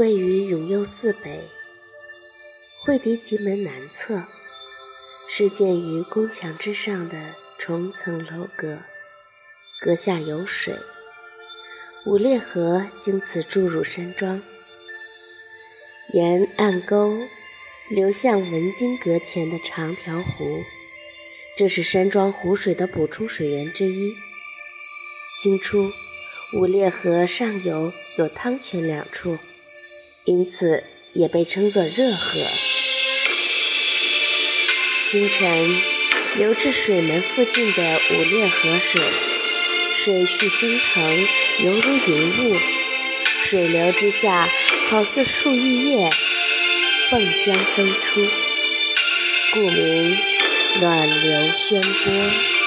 位于永佑寺北，惠迪集门南侧，是建于宫墙之上的重层楼阁，阁下有水，五列河经此注入山庄，沿暗沟流向文津阁前的长条湖，这是山庄湖水的补充水源之一。清初，五列河上游有汤泉两处。因此也被称作热河。清晨流至水门附近的五列河水，水汽蒸腾，犹如云雾，水流之下，好似树玉叶迸江飞出，故名暖流轩波。